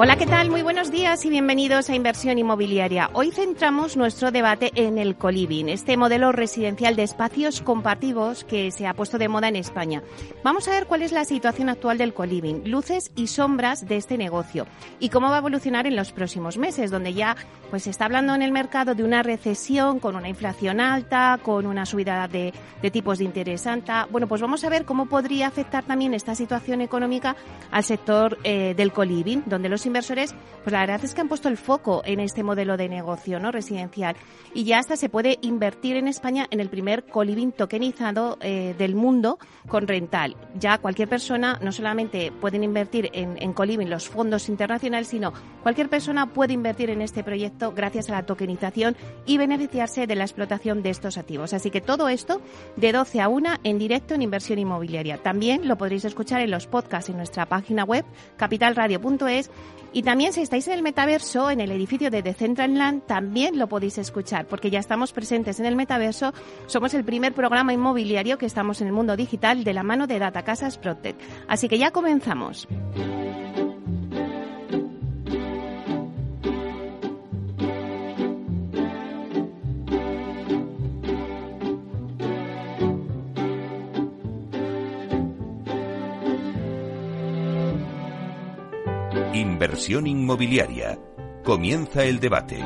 Hola, ¿qué tal? Muy buenos días y bienvenidos a Inversión Inmobiliaria. Hoy centramos nuestro debate en el coliving, este modelo residencial de espacios compartidos que se ha puesto de moda en España. Vamos a ver cuál es la situación actual del coliving, luces y sombras de este negocio y cómo va a evolucionar en los próximos meses, donde ya pues se está hablando en el mercado de una recesión con una inflación alta, con una subida de, tipos de interés alta. Bueno, pues vamos a ver cómo podría afectar también esta situación económica al sector eh, del coliving, donde los inversores, pues la verdad es que han puesto el foco en este modelo de negocio no residencial y ya hasta se puede invertir en España en el primer coliving tokenizado eh, del mundo con rental. Ya cualquier persona no solamente pueden invertir en, en coliving los fondos internacionales, sino cualquier persona puede invertir en este proyecto gracias a la tokenización y beneficiarse de la explotación de estos activos. Así que todo esto de 12 a 1 en directo en inversión inmobiliaria. También lo podréis escuchar en los podcasts en nuestra página web capitalradio.es y también si estáis en el metaverso, en el edificio de Decentraland, también lo podéis escuchar, porque ya estamos presentes en el metaverso. Somos el primer programa inmobiliario que estamos en el mundo digital de la mano de Data Casas Protect. Así que ya comenzamos. Inmobiliaria. Comienza el debate.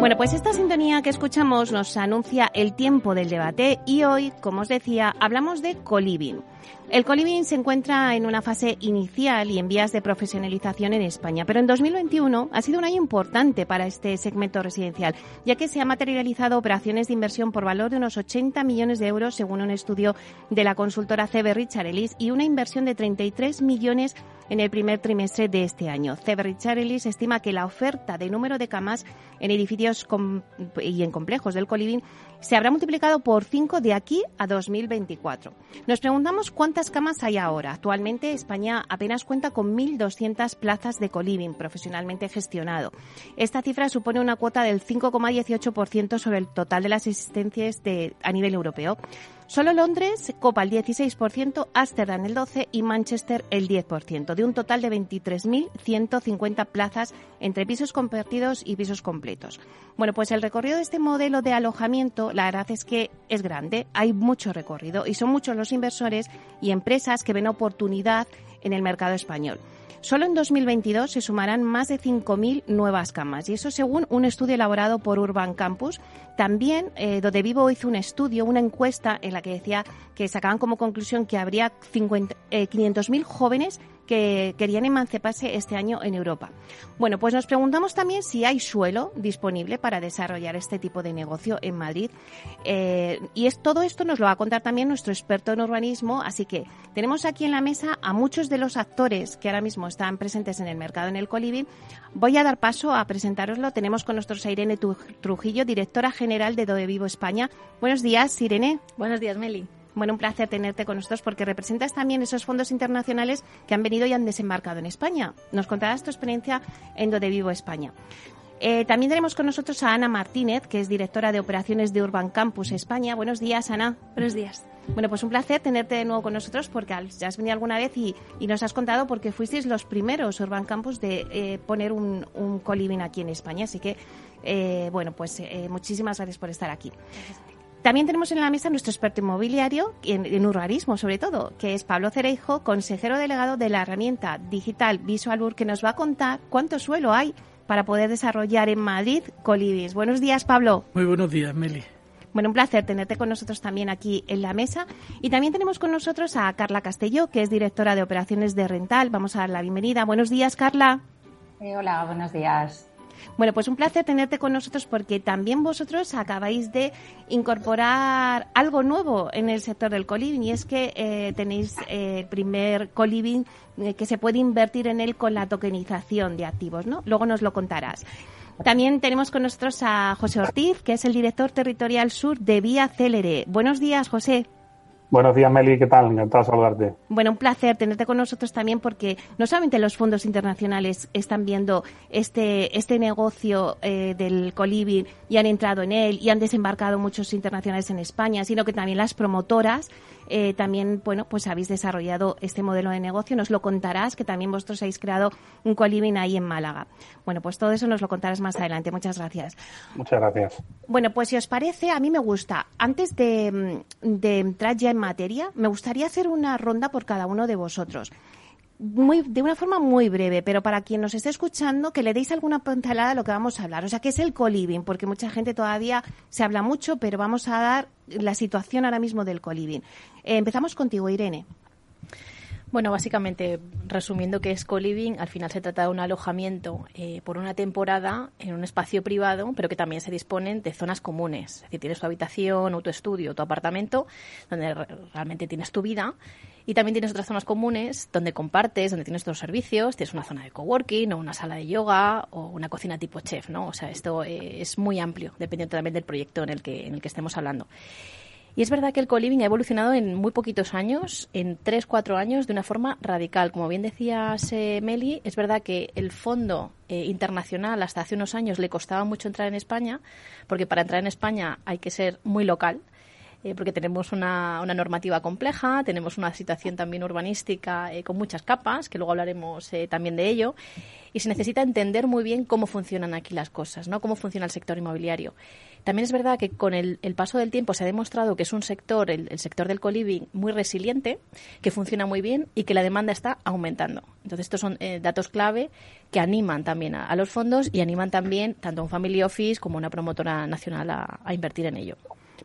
Bueno, pues esta sintonía que escuchamos nos anuncia el tiempo del debate y hoy, como os decía, hablamos de coliving. El coliving se encuentra en una fase inicial y en vías de profesionalización en España, pero en 2021 ha sido un año importante para este segmento residencial, ya que se han materializado operaciones de inversión por valor de unos 80 millones de euros, según un estudio de la consultora CB Richard Ellis, y una inversión de 33 millones en el primer trimestre de este año. CB Richard Ellis estima que la oferta de número de camas en edificios y en complejos del coliving se habrá multiplicado por 5 de aquí a 2024. Nos preguntamos cuántas camas hay ahora. Actualmente España apenas cuenta con 1.200 plazas de coliving profesionalmente gestionado. Esta cifra supone una cuota del 5,18% sobre el total de las existencias de, a nivel europeo. Solo Londres copa el 16%, Ámsterdam el 12% y Manchester el 10%, de un total de 23.150 plazas entre pisos compartidos y pisos completos. Bueno, pues el recorrido de este modelo de alojamiento, la verdad es que es grande, hay mucho recorrido y son muchos los inversores y empresas que ven oportunidad en el mercado español. Solo en 2022 se sumarán más de 5.000 nuevas camas y eso según un estudio elaborado por Urban Campus. También eh, Donde Vivo hizo un estudio, una encuesta en la que decía que sacaban como conclusión que habría 500.000 eh, jóvenes que querían emanciparse este año en Europa. Bueno, pues nos preguntamos también si hay suelo disponible para desarrollar este tipo de negocio en Madrid. Eh, y es, todo esto nos lo va a contar también nuestro experto en urbanismo. Así que tenemos aquí en la mesa a muchos de los actores que ahora mismo están presentes en el mercado en el Colibri. Voy a dar paso a presentároslo. Tenemos con nosotros a Irene Trujillo, directora general de Dove Vivo España. Buenos días, Irene. Buenos días, Meli. Bueno, un placer tenerte con nosotros porque representas también esos fondos internacionales que han venido y han desembarcado en España. Nos contarás tu experiencia en Donde Vivo España. Eh, también tenemos con nosotros a Ana Martínez, que es directora de operaciones de Urban Campus España. Buenos días, Ana. Buenos días. Bueno, pues un placer tenerte de nuevo con nosotros porque ya has venido alguna vez y, nos has contado porque fuisteis los primeros Urban Campus de eh, poner un, un coliving aquí en España. Así que, eh, bueno, pues muchísimas gracias por estar aquí. También tenemos en la mesa nuestro experto inmobiliario, en, en urbanismo sobre todo, que es Pablo Cereijo, consejero delegado de la herramienta digital VisualBur, que nos va a contar cuánto suelo hay para poder desarrollar en Madrid Colibis. Buenos días, Pablo. Muy buenos días, Meli. Bueno, un placer tenerte con nosotros también aquí en la mesa. Y también tenemos con nosotros a Carla Castelló, que es directora de operaciones de Rental. Vamos a dar la bienvenida. Buenos días, Carla. Eh, hola, buenos días. Bueno, pues un placer tenerte con nosotros porque también vosotros acabáis de incorporar algo nuevo en el sector del coliving y es que eh, tenéis eh, el primer coliving eh, que se puede invertir en él con la tokenización de activos, ¿no? Luego nos lo contarás. También tenemos con nosotros a José Ortiz, que es el director territorial sur de Vía Célere. Buenos días, José. Buenos días, Meli, ¿qué tal? Encantado de saludarte. Bueno, un placer tenerte con nosotros también porque no solamente los fondos internacionales están viendo este, este negocio eh, del coliving y han entrado en él y han desembarcado muchos internacionales en España, sino que también las promotoras eh, también, bueno, pues habéis desarrollado este modelo de negocio. Nos lo contarás, que también vosotros habéis creado un coliving ahí en Málaga. Bueno, pues todo eso nos lo contarás más adelante. Muchas gracias. Muchas gracias. Bueno, pues si os parece, a mí me gusta, antes de, de entrar ya en materia, me gustaría hacer una ronda por cada uno de vosotros muy, de una forma muy breve, pero para quien nos esté escuchando, que le deis alguna pincelada a lo que vamos a hablar. O sea, ¿qué es el coliving? Porque mucha gente todavía se habla mucho, pero vamos a dar la situación ahora mismo del coliving. Eh, empezamos contigo, Irene. Bueno, básicamente, resumiendo que es co-living, al final se trata de un alojamiento eh, por una temporada en un espacio privado, pero que también se disponen de zonas comunes. Es decir, tienes tu habitación o tu estudio tu apartamento, donde realmente tienes tu vida, y también tienes otras zonas comunes donde compartes, donde tienes otros servicios, tienes una zona de coworking o una sala de yoga o una cocina tipo chef, ¿no? O sea, esto eh, es muy amplio, dependiendo también del proyecto en el que, en el que estemos hablando. Y es verdad que el co-living ha evolucionado en muy poquitos años, en tres, cuatro años, de una forma radical. Como bien decías, eh, Meli, es verdad que el fondo eh, internacional hasta hace unos años le costaba mucho entrar en España, porque para entrar en España hay que ser muy local. Eh, porque tenemos una, una, normativa compleja, tenemos una situación también urbanística con muchas capas, que luego hablaremos también de ello, y se necesita entender muy bien cómo funcionan aquí las cosas, ¿no? cómo funciona el sector inmobiliario. También es verdad que con el, paso del tiempo se ha demostrado que es un sector, el, sector del coliving, muy resiliente, que funciona muy bien y que la demanda está aumentando. Entonces, estos son eh, datos clave que animan también a, los fondos y animan también tanto a un family office como a una promotora nacional a, invertir en ello.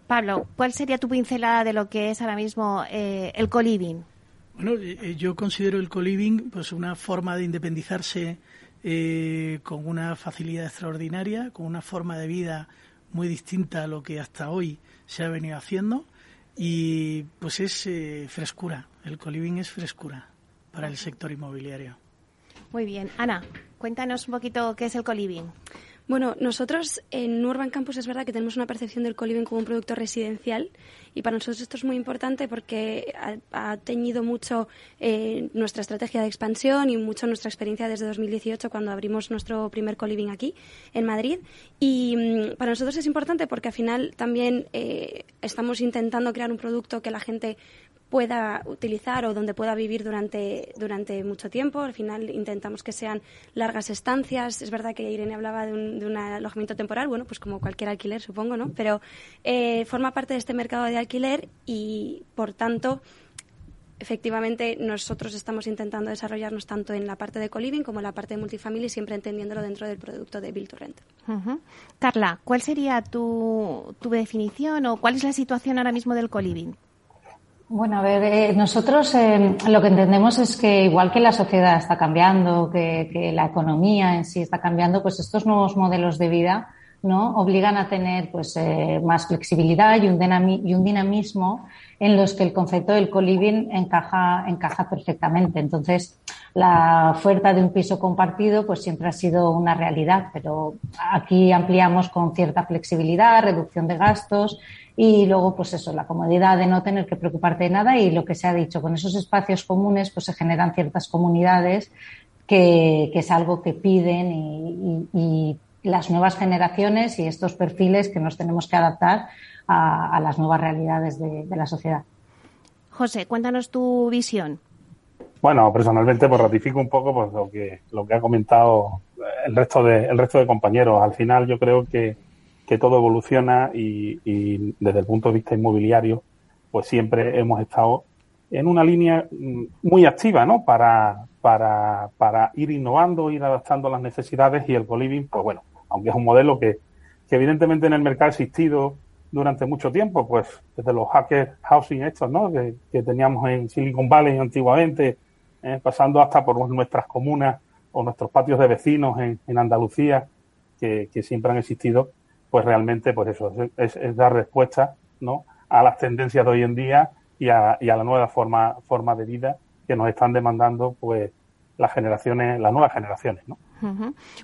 Pablo, ¿cuál sería tu pincelada de lo que es ahora mismo eh, el coliving? Bueno, eh, yo considero el coliving pues una forma de independizarse con una facilidad extraordinaria, con una forma de vida muy distinta a lo que hasta hoy se ha venido haciendo y pues es eh, frescura, el coliving es frescura para el sector inmobiliario. Muy bien, Ana, cuéntanos un poquito qué es el coliving. Bueno, nosotros en Urban Campus es verdad que tenemos una percepción del coliving como un producto residencial y para nosotros esto es muy importante porque ha, teñido mucho eh, nuestra estrategia de expansión y mucho nuestra experiencia desde 2018 cuando abrimos nuestro primer coliving aquí en Madrid. Y mm, para nosotros es importante porque al final también eh, estamos intentando crear un producto que la gente pueda utilizar o donde pueda vivir durante, durante mucho tiempo. Al final intentamos que sean largas estancias. Es verdad que Irene hablaba de un, de un alojamiento temporal, bueno, pues como cualquier alquiler, supongo, ¿no? Pero eh, forma parte de este mercado de alquiler y, por tanto, efectivamente nosotros estamos intentando desarrollarnos tanto en la parte de coliving como en la parte de multifamily, siempre entendiéndolo dentro del producto de Build to Rent. Carla, ¿cuál sería tu, tu definición o cuál es la situación ahora mismo del coliving? Bueno, a ver, eh, nosotros eh, lo que entendemos es que igual que la sociedad está cambiando, que, la economía en sí está cambiando, pues estos nuevos modelos de vida no obligan a tener pues eh, más flexibilidad y un, y dinamismo en los que el concepto del co-living encaja, encaja perfectamente. Entonces, la oferta de un piso compartido pues siempre ha sido una realidad, pero aquí ampliamos con cierta flexibilidad, reducción de gastos y luego, pues eso, la comodidad de no tener que preocuparte de nada y lo que se ha dicho, con esos espacios comunes, pues se generan ciertas comunidades que, es algo que piden y, las nuevas generaciones y estos perfiles que nos tenemos que adaptar a, las nuevas realidades de, la sociedad. José, cuéntanos tu visión. Bueno, personalmente pues ratifico un poco pues lo que lo que ha comentado el resto de el resto de compañeros. Al final yo creo que que todo evoluciona y, desde el punto de vista inmobiliario, pues siempre hemos estado en una línea mm, muy activa, ¿no? Para, para, para ir innovando, ir adaptando las necesidades y el co-living, pues bueno, aunque es un modelo que, que evidentemente en el mercado ha existido durante mucho tiempo, pues desde los hackers housing estos, ¿no? Que, teníamos en Silicon Valley antiguamente, ¿eh? pasando hasta por nuestras comunas o nuestros patios de vecinos en, en Andalucía, que, que siempre han existido pues realmente, pues eso, es, dar respuesta, ¿no? A las tendencias de hoy en día y a, y a la nueva forma, forma de vida que nos están demandando, pues, las generaciones, las nuevas generaciones, ¿no?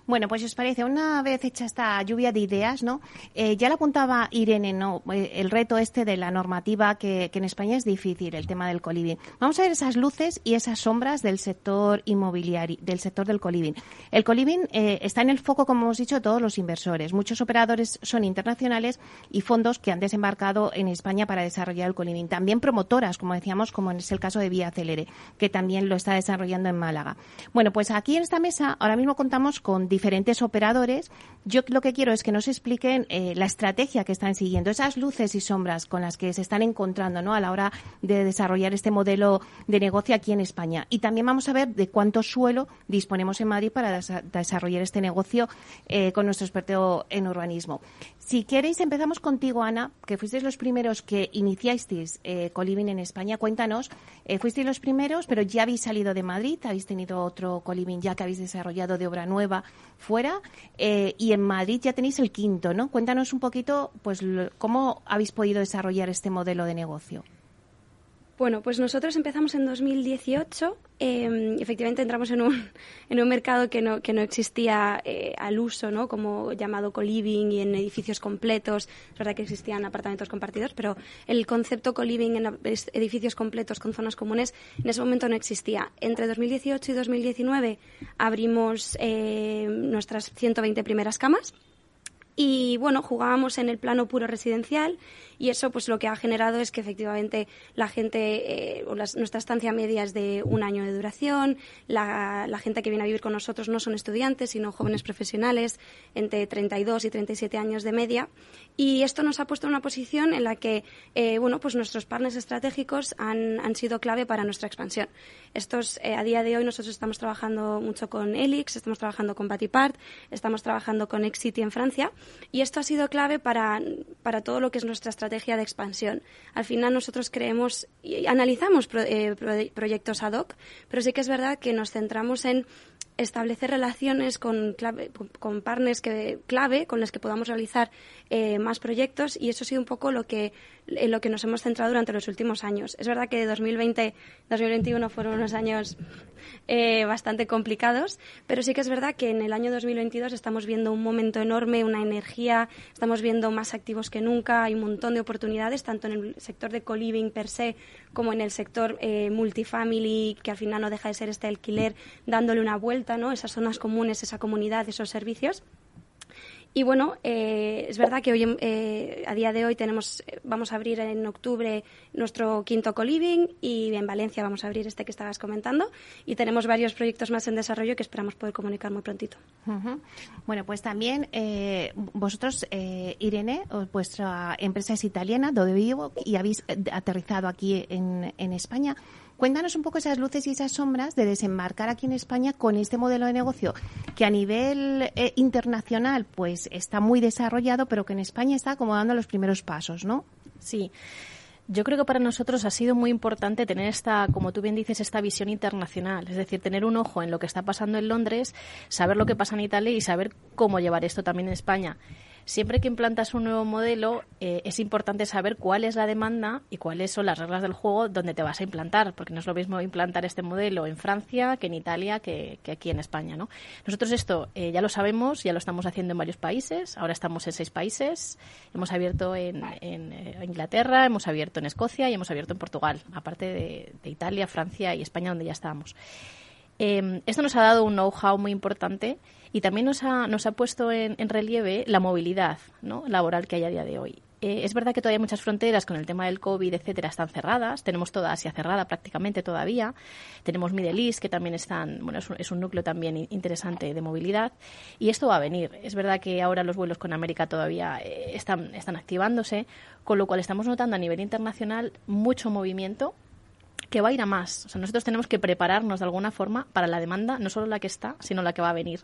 Bueno, pues os parece, una vez hecha esta lluvia de ideas, ¿no? Eh, ya lo apuntaba Irene, ¿no? Eh, el reto este de la normativa que, en España es difícil, el tema del coliving. Vamos a ver esas luces y esas sombras del sector inmobiliario, del sector del coliving. El coliving eh, está en el foco, como hemos dicho, de todos los inversores. Muchos operadores son internacionales y fondos que han desembarcado en España para desarrollar el coliving. También promotoras, como decíamos, como es el caso de Vía Celere, que también lo está desarrollando en Málaga. Bueno, pues aquí en esta mesa ahora mismo contamos con diferentes operadores. Yo lo que quiero es que nos expliquen eh, la estrategia que están siguiendo, esas luces y sombras con las que se están encontrando ¿no? a la hora de desarrollar este modelo de negocio aquí en España. Y también vamos a ver de cuánto suelo disponemos en Madrid para desarrollar este negocio eh, con nuestro experto en urbanismo. Si queréis, empezamos contigo, Ana, que fuisteis los primeros que iniciasteis eh, Coliving en España. Cuéntanos, eh, fuisteis los primeros, pero ya habéis salido de Madrid, habéis tenido otro Coliving ya que habéis desarrollado de obra nueva fuera, eh, y en Madrid ya tenéis el quinto, ¿no? Cuéntanos un poquito, pues, cómo habéis podido desarrollar este modelo de negocio. Bueno, pues nosotros empezamos en 2018. Em, efectivamente entramos en un, en un mercado que no, que no existía eh, al uso, ¿no? Como llamado co-living y en edificios completos. Es verdad que existían apartamentos compartidos, pero el concepto co-living en edificios completos con zonas comunes en ese momento no existía. Entre 2018 y 2019 abrimos eh, nuestras 120 primeras camas. Y bueno, jugábamos en el plano puro residencial y eso pues lo que ha generado es que efectivamente la gente, eh, o nuestra estancia media es de un año de duración, la, gente que viene a vivir con nosotros no son estudiantes, sino jóvenes profesionales entre 32 y 37 años de media y esto nos ha puesto en una posición en la que, eh, bueno, pues nuestros partners estratégicos han, han, sido clave para nuestra expansión. Estos, eh, a día de hoy nosotros estamos trabajando mucho con Elix, estamos trabajando con Batipart, estamos trabajando con Exity en Francia y esto ha sido clave para, para todo lo que es nuestra estrategia estrategia de expansión. Al final nosotros creemos y analizamos eh, proyectos ad hoc, pero sí que es verdad que nos centramos en establecer relaciones con, con partners que, clave con los que podamos realizar eh, más proyectos y eso ha sido un poco lo que, en lo que nos hemos centrado durante los últimos años. Es verdad que 2020 2021 fueron unos años eh, bastante complicados, pero sí que es verdad que en el año 2022 estamos viendo un momento enorme, una energía, estamos viendo más activos que nunca, hay un montón de oportunidades, tanto en el sector de co-living per se como en el sector eh, multifamily, que al final no deja de ser este alquiler, dándole una vuelta, ¿no? Esas zonas comunes, esa comunidad, esos servicios. Y bueno, eh, es verdad que hoy, eh, a día de hoy tenemos, eh, vamos a abrir en octubre nuestro quinto co-living y en Valencia vamos a abrir este que estabas comentando y tenemos varios proyectos más en desarrollo que esperamos poder comunicar muy prontito. Bueno, pues también vosotros, Irene, vuestra empresa es italiana, Dove Vivo, y habéis aterrizado aquí en España. Cuéntanos un poco esas luces y esas sombras de desembarcar aquí en España con este modelo de negocio que a nivel eh, internacional pues está muy desarrollado, pero que en España está como dando los primeros pasos, ¿no? Sí. Yo creo que para nosotros ha sido muy importante tener esta, como tú bien dices, esta visión internacional. Es decir, tener un ojo en lo que está pasando en Londres, saber lo que pasa en Italia y saber cómo llevar esto también en España siempre que implantas un nuevo modelo eh, es importante saber cuál es la demanda y cuáles son las reglas del juego donde te vas a implantar, porque no es lo mismo implantar este modelo en Francia que en Italia que, aquí en España. ¿no? Nosotros esto eh, ya lo sabemos, ya lo estamos haciendo en varios países, ahora estamos en seis países, hemos abierto en, eh, Inglaterra, hemos abierto en Escocia y hemos abierto en Portugal, aparte de, de Italia, Francia y España donde ya estábamos. Em, esto nos ha dado un know-how muy importante y también nos ha, nos ha puesto en, relieve la movilidad laboral que hay a día de hoy. Eh, es verdad que todavía muchas fronteras con el tema del COVID, etcétera, están cerradas. Tenemos toda Asia cerrada prácticamente todavía. Tenemos Middle East, que también están, bueno, es un, núcleo también interesante de movilidad. Y esto va a venir. Es verdad que ahora los vuelos con América todavía eh, están, están activándose, con lo cual estamos notando a nivel internacional mucho movimiento que va a ir a más. O sea, nosotros tenemos que prepararnos de alguna forma para la demanda, no solo la que está, sino la que va a venir.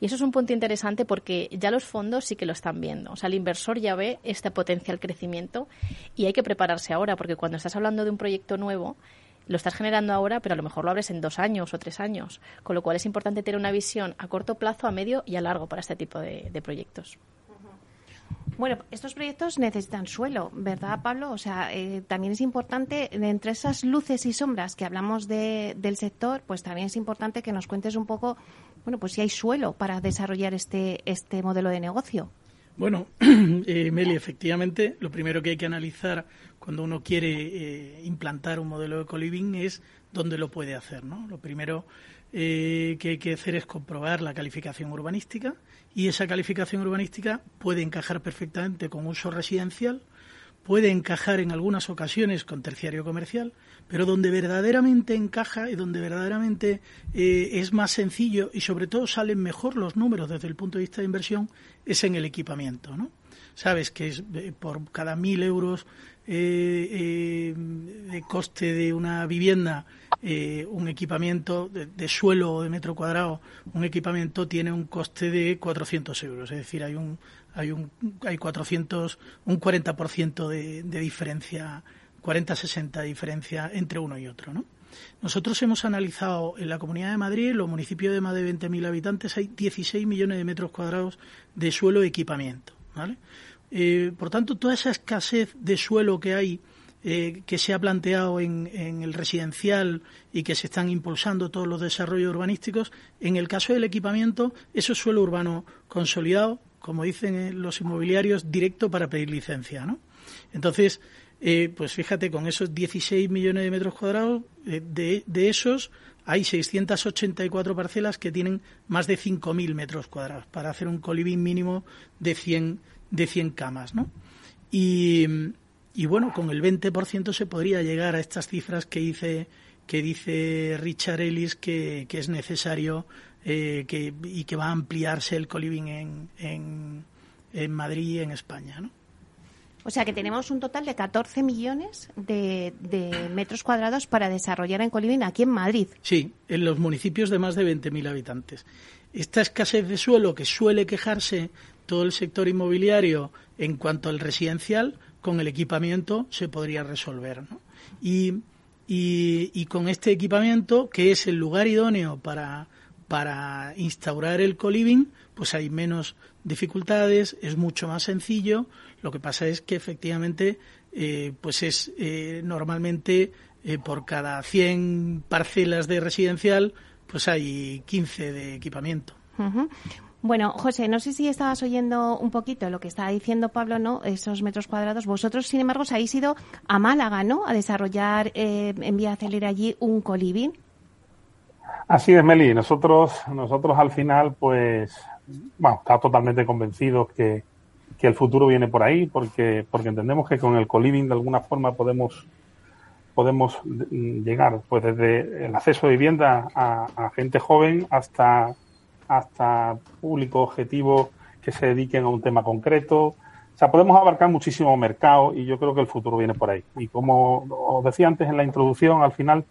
Y eso es un punto interesante porque ya los fondos sí que lo están viendo. O sea, el inversor ya ve este potencial crecimiento y hay que prepararse ahora porque cuando estás hablando de un proyecto nuevo, lo estás generando ahora, pero a lo mejor lo abres en dos años o tres años. Con lo cual es importante tener una visión a corto plazo, a medio y a largo para este tipo de, de proyectos. Bueno, estos proyectos necesitan suelo, ¿verdad, Pablo? O sea, eh, también es importante, entre esas luces y sombras que hablamos de, del sector, pues también es importante que nos cuentes un poco bueno, pues si hay suelo para desarrollar este, este modelo de negocio. Bueno, eh, Meli, efectivamente, lo primero que hay que analizar cuando uno quiere eh, implantar un modelo de co-living es dónde lo puede hacer. ¿no? Lo primero eh, que hay que hacer es comprobar la calificación urbanística y esa calificación urbanística puede encajar perfectamente con uso residencial, puede encajar en algunas ocasiones con terciario comercial, pero donde verdaderamente encaja y donde verdaderamente eh, es más sencillo y sobre todo salen mejor los números desde el punto de vista de inversión es en el equipamiento, ¿no? Sabes que es eh, por cada mil euros eh, de coste de una vivienda un equipamiento de, suelo o de metro cuadrado, un equipamiento tiene un coste de 400 euros. Es decir, hay un hay un hay 400 un 40% de, de diferencia 40-60 diferencia entre uno y otro, ¿no? Nosotros hemos analizado en la Comunidad de Madrid, los municipios de más de 20.000 habitantes, hay 16 millones de metros cuadrados de suelo de equipamiento, ¿vale? Eh, por tanto, toda esa escasez de suelo que hay, eh, que se ha planteado en, el residencial y que se están impulsando todos los desarrollos urbanísticos, en el caso del equipamiento, eso es suelo urbano consolidado, como dicen los inmobiliarios, directo para pedir licencia, ¿no? Entonces, eh, pues fíjate, con esos 16 millones de metros cuadrados, eh, de, esos hay 684 parcelas que tienen más de 5.000 metros cuadrados para hacer un coliving mínimo de 100, de 100 camas, ¿no? Y, bueno, con el 20% se podría llegar a estas cifras que dice, que dice Richard Ellis que, es necesario eh, que, y que va a ampliarse el coliving en, en, en Madrid y en España, ¿no? O sea que tenemos un total de 14 millones de, metros cuadrados para desarrollar en Coliving aquí en Madrid. Sí, en los municipios de más de 20.000 habitantes. Esta escasez de suelo que suele quejarse todo el sector inmobiliario en cuanto al residencial, con el equipamiento se podría resolver. ¿no? Y, y, con este equipamiento, que es el lugar idóneo para, para instaurar el coliving, pues hay menos dificultades, es mucho más sencillo, lo que pasa es que efectivamente, eh, pues es eh, normalmente eh, por cada 100 parcelas de residencial, pues hay 15 de equipamiento. Bueno, José, no sé si estabas oyendo un poquito lo que estaba diciendo Pablo, ¿no? Esos metros cuadrados. Vosotros, sin embargo, os habéis ido a Málaga, ¿no? A desarrollar en Vía Acelera allí un coliving. Así es, Meli. Nosotros, nosotros al final, pues, bueno, está totalmente convencidos que, que el futuro viene por ahí, porque, porque entendemos que con el coliving de alguna forma podemos podemos llegar pues desde el acceso a vivienda a, gente joven hasta hasta público objetivo que se dediquen a un tema concreto. O sea, podemos abarcar muchísimo mercado y yo creo que el futuro viene por ahí. Y como os decía antes en la introducción, al final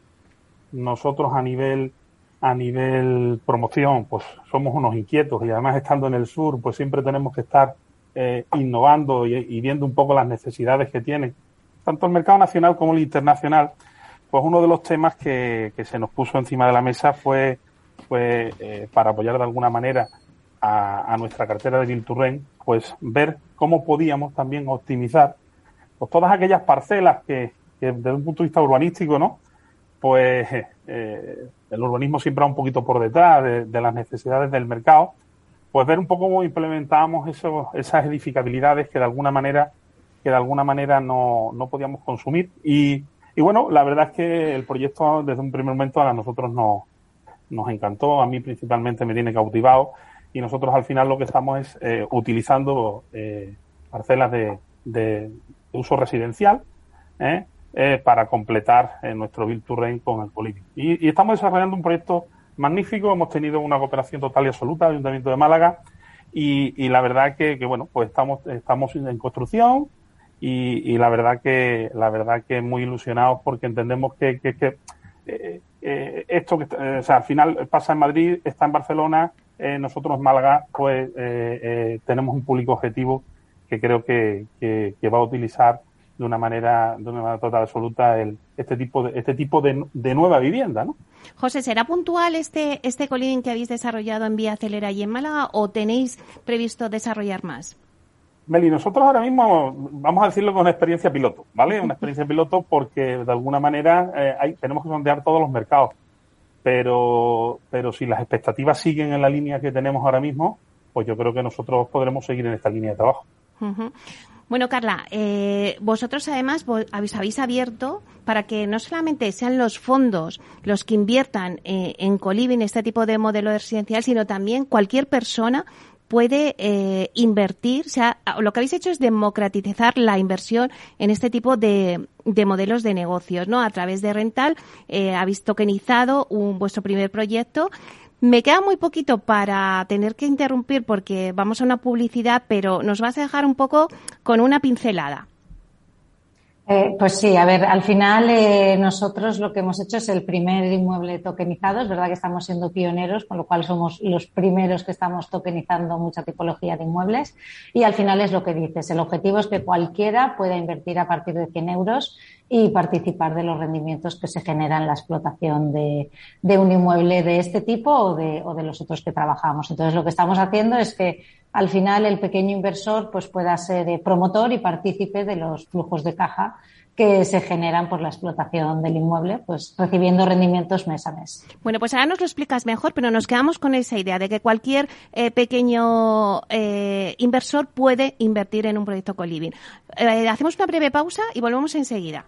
nosotros a nivel a nivel promoción, pues somos unos inquietos y además estando en el sur, pues siempre tenemos que estar eh, innovando y, viendo un poco las necesidades que tiene tanto el mercado nacional como el internacional, pues uno de los temas que, se nos puso encima de la mesa fue, eh, para apoyar de alguna manera a, nuestra cartera de Vilturren, pues ver cómo podíamos también optimizar pues, todas aquellas parcelas que, desde un punto de vista urbanístico, ¿no? Pues eh, el urbanismo siempre va un poquito por detrás de las necesidades del mercado pues ver un poco cómo implementábamos eso, esas edificabilidades que de alguna manera que de alguna manera no, no podíamos consumir y, y, bueno la verdad es que el proyecto desde un primer momento a nosotros nos, nos encantó a mí principalmente me tiene cautivado y nosotros al final lo que estamos es eh, utilizando eh, parcelas de, de, uso residencial ¿eh? para completar nuestro Build to con el Coliving y, y estamos desarrollando un proyecto magnífico. Hemos tenido una cooperación total y absoluta del Ayuntamiento de Málaga y, la verdad que, que, bueno, pues estamos, estamos en construcción y, la verdad que, la verdad que muy ilusionados porque entendemos que, que, eh, eh, esto que, eh, o sea, al final pasa en Madrid, está en Barcelona, nosotros Málaga, pues tenemos un público objetivo que creo que, que va a utilizar de una manera, de una manera total absoluta el, este tipo de, este tipo de, nueva vivienda, ¿no? José, ¿será puntual este, este coliving que habéis desarrollado en Vía Acelera y en Málaga o tenéis previsto desarrollar más? Meli, nosotros ahora mismo vamos a decirlo con experiencia piloto, ¿vale? Una experiencia piloto porque de alguna manera eh, hay, tenemos que sondear todos los mercados. pero, pero si las expectativas siguen en la línea que tenemos ahora mismo, pues yo creo que nosotros podremos seguir en esta línea de trabajo. Bueno, Carla, eh, vosotros además habéis, habéis, abierto para que no solamente sean los fondos los que inviertan eh, en Coliving, este tipo de modelo residencial, sino también cualquier persona puede eh, invertir. O sea, lo que habéis hecho es democratizar la inversión en este tipo de, de modelos de negocios, ¿no? A través de Rental eh, habéis tokenizado un, vuestro primer proyecto. Me queda muy poquito para tener que interrumpir porque vamos a una publicidad, pero nos vas a dejar un poco con una pincelada. Eh, pues sí, a ver, al final eh, nosotros lo que hemos hecho es el primer inmueble tokenizado. Es verdad que estamos siendo pioneros, con lo cual somos los primeros que estamos tokenizando mucha tipología de inmuebles. Y al final es lo que dices. El objetivo es que cualquiera pueda invertir a partir de 100 euros y participar de los rendimientos que se generan en la explotación de, un inmueble de este tipo o de, o de los otros que trabajamos. Entonces, lo que estamos haciendo es que al final el pequeño inversor pues pueda ser eh, promotor y partícipe de los flujos de caja que se generan por la explotación del inmueble, pues recibiendo rendimientos mes a mes. Bueno, pues ahora nos lo explicas mejor, pero nos quedamos con esa idea de que cualquier eh, pequeño eh, inversor puede invertir en un proyecto Coliving. hacemos una breve pausa y volvemos enseguida.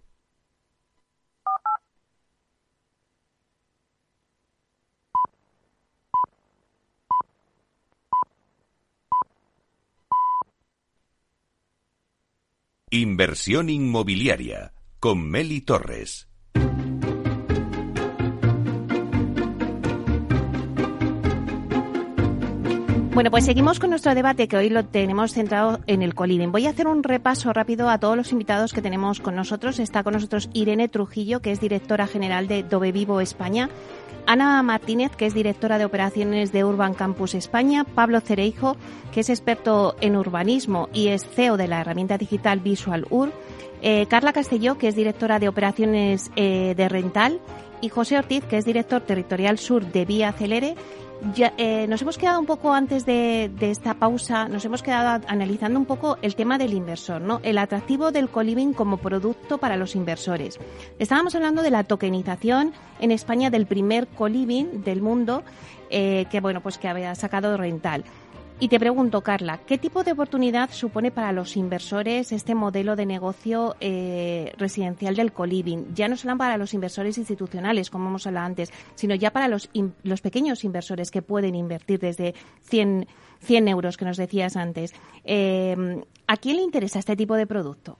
Inversión inmobiliaria con Meli Torres. Bueno, pues seguimos con nuestro debate que hoy lo tenemos centrado en el coliving. Voy a hacer un repaso rápido a todos los invitados que tenemos con nosotros. Está con nosotros Irene Trujillo, que es directora general de Dove Vivo España. Ana Martínez, que es directora de operaciones de Urban Campus España, Pablo Cereijo, que es experto en urbanismo y es CEO de la herramienta digital Visual Ur, eh, Carla Castelló, que es directora de operaciones eh, de Rental, y José Ortiz, que es director territorial sur de Vía Celere, ya, eh, nos hemos quedado un poco antes de, esta pausa, nos hemos quedado analizando un poco el tema del inversor, ¿no? El atractivo del coliving como producto para los inversores. Estábamos hablando de la tokenización en España del primer coliving del mundo, eh, que bueno, pues que había sacado Rental. Y te pregunto, Carla, ¿qué tipo de oportunidad supone para los inversores este modelo de negocio eh, residencial del coliving? Ya no solo para los inversores institucionales, como hemos hablado antes, sino ya para los, los pequeños inversores que pueden invertir desde 100, 100 euros que nos decías antes. Eh, ¿A quién le interesa este tipo de producto?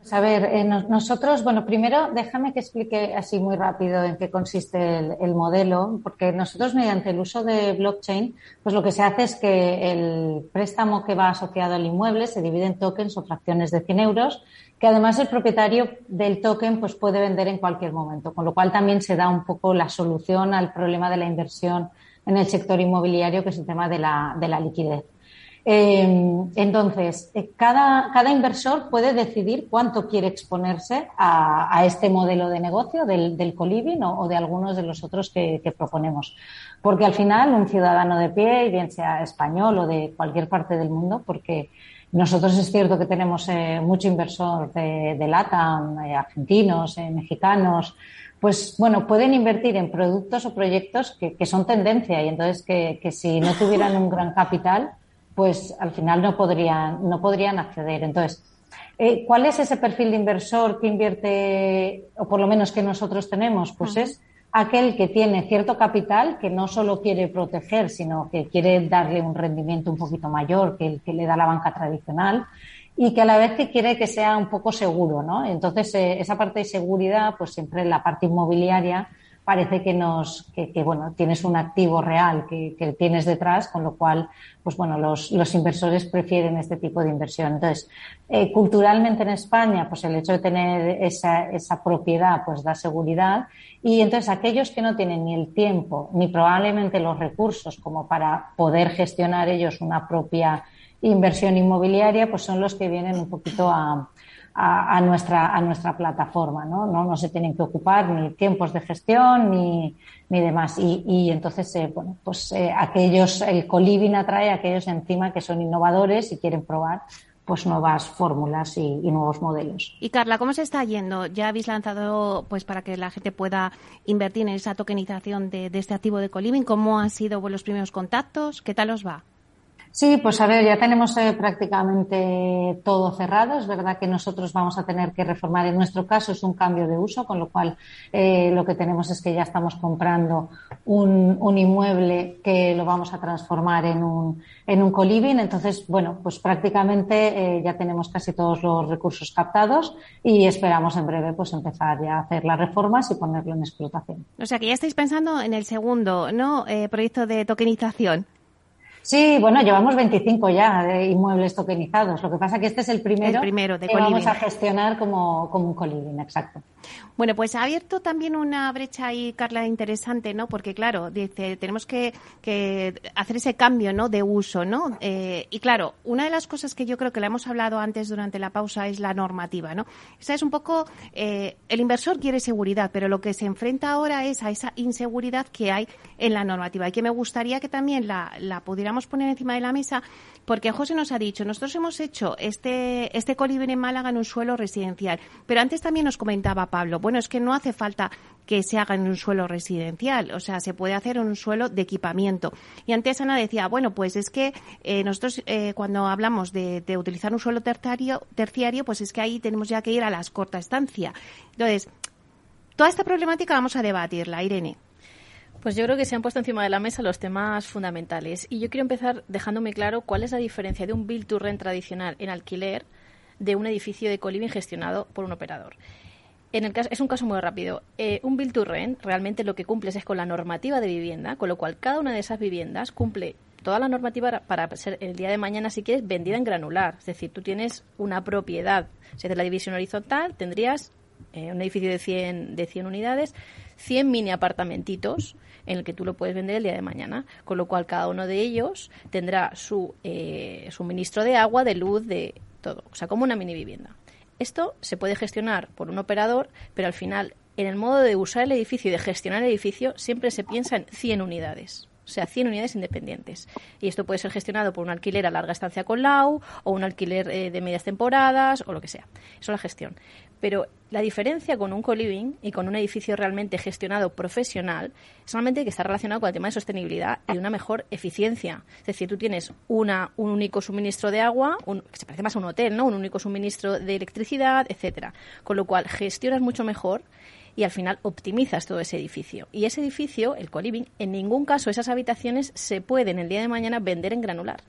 Pues a ver, eh, nosotros, bueno, primero déjame que explique así muy rápido en qué consiste el, modelo, porque nosotros mediante el uso de blockchain, pues lo que se hace es que el préstamo que va asociado al inmueble se divide en tokens o fracciones de 100 euros, que además el propietario del token pues puede vender en cualquier momento, con lo cual también se da un poco la solución al problema de la inversión en el sector inmobiliario, que es el tema de la, de la liquidez. Eh, entonces, eh, cada, cada, inversor puede decidir cuánto quiere exponerse a, este modelo de negocio del, del coliving o, de algunos de los otros que, proponemos. Porque al final, un ciudadano de pie, bien sea español o de cualquier parte del mundo, porque nosotros es cierto que tenemos eh, mucho inversor de, de LATAM, argentinos, mexicanos, pues bueno, pueden invertir en productos o proyectos que, son tendencia y entonces que si no tuvieran un gran capital, pues al final no podrían, no podrían acceder. Entonces, eh, ¿cuál es ese perfil de inversor que invierte, o por lo menos que nosotros tenemos? Pues es aquel que tiene cierto capital, que no solo quiere proteger, sino que quiere darle un rendimiento un poquito mayor que el que le da la banca tradicional y que a la vez que quiere que sea un poco seguro, ¿no? Entonces, eh, esa parte de seguridad, pues siempre la parte inmobiliaria parece que nos, que, bueno, tienes un activo real que, que, tienes detrás, con lo cual, pues bueno, los, los inversores prefieren este tipo de inversión. Entonces, eh, culturalmente en España, pues el hecho de tener esa, esa propiedad, pues da seguridad. Y entonces aquellos que no tienen ni el tiempo, ni probablemente los recursos como para poder gestionar ellos una propia inversión inmobiliaria, pues son los que vienen un poquito a, a, nuestra, a nuestra plataforma, ¿no? ¿no? No se tienen que ocupar ni tiempos de gestión ni, ni demás. Y, y entonces, eh, bueno, pues eh, aquellos, el coliving atrae a aquellos encima que son innovadores y quieren probar pues nuevas fórmulas y, nuevos modelos. Y Carla, ¿cómo se está yendo? ¿Ya habéis lanzado pues para que la gente pueda invertir en esa tokenización de, de este activo de coliving? ¿Cómo han sido los primeros contactos? ¿Qué tal os va? Sí, pues a ver, ya tenemos eh, prácticamente todo cerrado. Es verdad que nosotros vamos a tener que reformar. En nuestro caso es un cambio de uso, con lo cual eh, lo que tenemos es que ya estamos comprando un, un, inmueble que lo vamos a transformar en un, en un coliving. Entonces, bueno, pues prácticamente eh, ya tenemos casi todos los recursos captados y esperamos en breve pues empezar ya a hacer las reformas y ponerlo en explotación. O sea que ya estáis pensando en el segundo, ¿no? proyecto de tokenización. Sí, bueno, llevamos 25 ya de inmuebles tokenizados. Lo que pasa es que este es el primero, primero de que vamos a gestionar como, como un coliving, exacto. Bueno, pues ha abierto también una brecha ahí, Carla, interesante, ¿no? Porque, claro, dice, tenemos que, hacer ese cambio, ¿no? De uso, ¿no? Eh, y claro, una de las cosas que yo creo que le hemos hablado antes durante la pausa es la normativa, ¿no? Esa es un poco, eh, el inversor quiere seguridad, pero lo que se enfrenta ahora es a esa inseguridad que hay en la normativa y que me gustaría que también la, la pudiéramos poner encima de la mesa porque José nos ha dicho, nosotros hemos hecho este, este colibrí en Málaga en un suelo residencial, pero antes también nos comentaba Pablo, bueno, es que no hace falta que se haga en un suelo residencial, o sea, se puede hacer en un suelo de equipamiento. Y antes Ana decía, bueno, pues es que eh, nosotros eh, cuando hablamos de, de, utilizar un suelo terciario, terciario, pues es que ahí tenemos ya que ir a las corta estancia. Entonces, toda esta problemática vamos a debatirla, Irene. Pues yo creo que se han puesto encima de la mesa los temas fundamentales. Y yo quiero empezar dejándome claro cuál es la diferencia de un build to rent tradicional en alquiler de un edificio de coliving gestionado por un operador. En el caso, es un caso muy rápido. Eh, un Bill to Rent realmente lo que cumple es con la normativa de vivienda, con lo cual cada una de esas viviendas cumple toda la normativa para ser el día de mañana, si quieres, vendida en granular. Es decir, tú tienes una propiedad. Si haces la división horizontal, tendrías eh, un edificio de 100, de 100 unidades, 100 mini apartamentitos en el que tú lo puedes vender el día de mañana. Con lo cual, cada uno de ellos tendrá su eh, suministro de agua, de luz, de todo. O sea, como una mini vivienda. Esto se puede gestionar por un operador, pero al final, en el modo de usar el edificio y de gestionar el edificio, siempre se piensa en 100 unidades o sea, 100 unidades independientes. Y esto puede ser gestionado por un alquiler a larga estancia con LAU o un alquiler eh, de medias temporadas o lo que sea. Eso es la gestión. Pero la diferencia con un co-living y con un edificio realmente gestionado profesional es solamente que está relacionado con el tema de sostenibilidad y una mejor eficiencia. Es decir, tú tienes una, un único suministro de agua, un, que se parece más a un hotel, ¿no? Un único suministro de electricidad, etcétera. Con lo cual gestionas mucho mejor y al final optimizas todo ese edificio. Y ese edificio, el co-living, en ningún caso esas habitaciones se pueden el día de mañana vender en granular.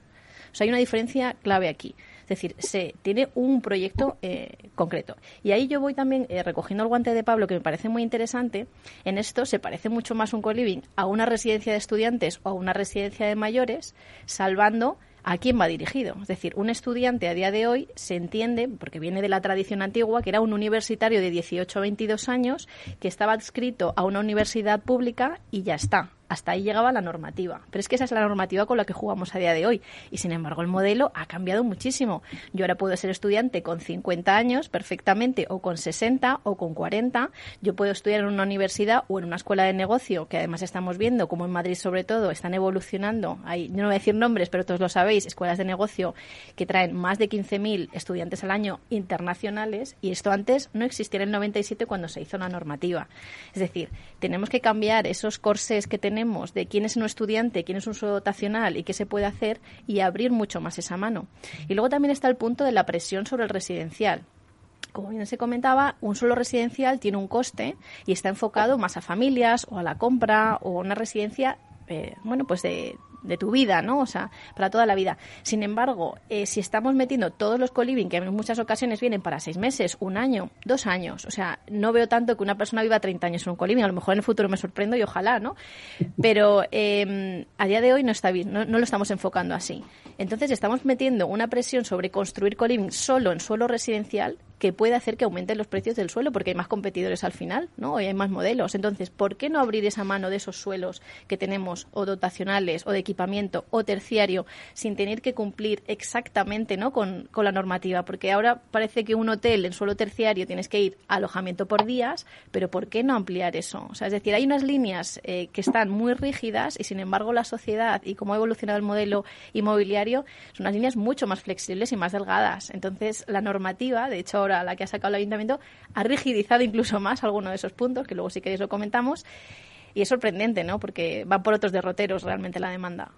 O sea, hay una diferencia clave aquí. Es decir, se tiene un proyecto eh, concreto. Y ahí yo voy también eh, recogiendo el guante de Pablo, que me parece muy interesante. En esto se parece mucho más un co-living a una residencia de estudiantes o a una residencia de mayores, salvando ¿a quién va dirigido? Es decir, un estudiante a día de hoy se entiende, porque viene de la tradición antigua, que era un universitario de 18 o 22 años que estaba adscrito a una universidad pública y ya está hasta ahí llegaba la normativa. Pero es que esa es la normativa con la que jugamos a día de hoy. Y sin embargo, el modelo ha cambiado muchísimo. Yo ahora puedo ser estudiante con 50 años perfectamente, o con 60, o con 40. Yo puedo estudiar en una universidad o en una escuela de negocio, que además estamos viendo, como en Madrid sobre todo, están evolucionando. Hay, yo no voy a decir nombres, pero todos lo sabéis, escuelas de negocio que traen más de 15.000 estudiantes al año internacionales. Y esto antes no existía en el 97 cuando se hizo la normativa. Es decir, tenemos que cambiar esos corsés que tenemos de quién es un estudiante, quién es un dotacional y qué se puede hacer y abrir mucho más esa mano. Y luego también está el punto de la presión sobre el residencial como bien se comentaba, un solo residencial tiene un coste y está enfocado más a familias o a la compra o a una residencia, eh, bueno, pues de, de tu vida, ¿no? O sea, para toda la vida. Sin embargo, eh, si estamos metiendo todos los coliving, que en muchas ocasiones vienen para seis meses, un año, dos años, o sea, no veo tanto que una persona viva 30 años en un coliving, a lo mejor en el futuro me sorprendo y ojalá, ¿no? Pero eh, a día de hoy no está bien, no, no, lo estamos enfocando así. Entonces, estamos metiendo una presión sobre construir coliving solo en suelo residencial que puede hacer que aumenten los precios del suelo porque hay más competidores al final, ¿no? Y hay más modelos. Entonces, ¿por qué no abrir esa mano de esos suelos que tenemos o dotacionales o de equipamiento o terciario sin tener que cumplir exactamente, ¿no? Con, la normativa, porque ahora parece que un hotel en suelo terciario tienes que ir a alojamiento por días, pero ¿por qué no ampliar eso? O sea, es decir, hay unas líneas eh, que están muy rígidas y sin embargo la sociedad y cómo ha evolucionado el modelo inmobiliario son unas líneas mucho más flexibles y más delgadas. Entonces, la normativa, de hecho, ahora la que ha sacado el ayuntamiento, ha rigidizado incluso más algunos de esos puntos, que luego si queréis lo comentamos. Y es sorprendente, ¿no? Porque va por otros derroteros realmente la demanda.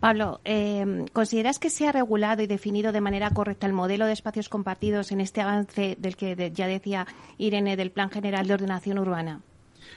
Pablo, eh, ¿consideras que se ha regulado y definido de manera correcta el modelo de espacios compartidos en este avance del que ya decía Irene del Plan General de Ordenación Urbana?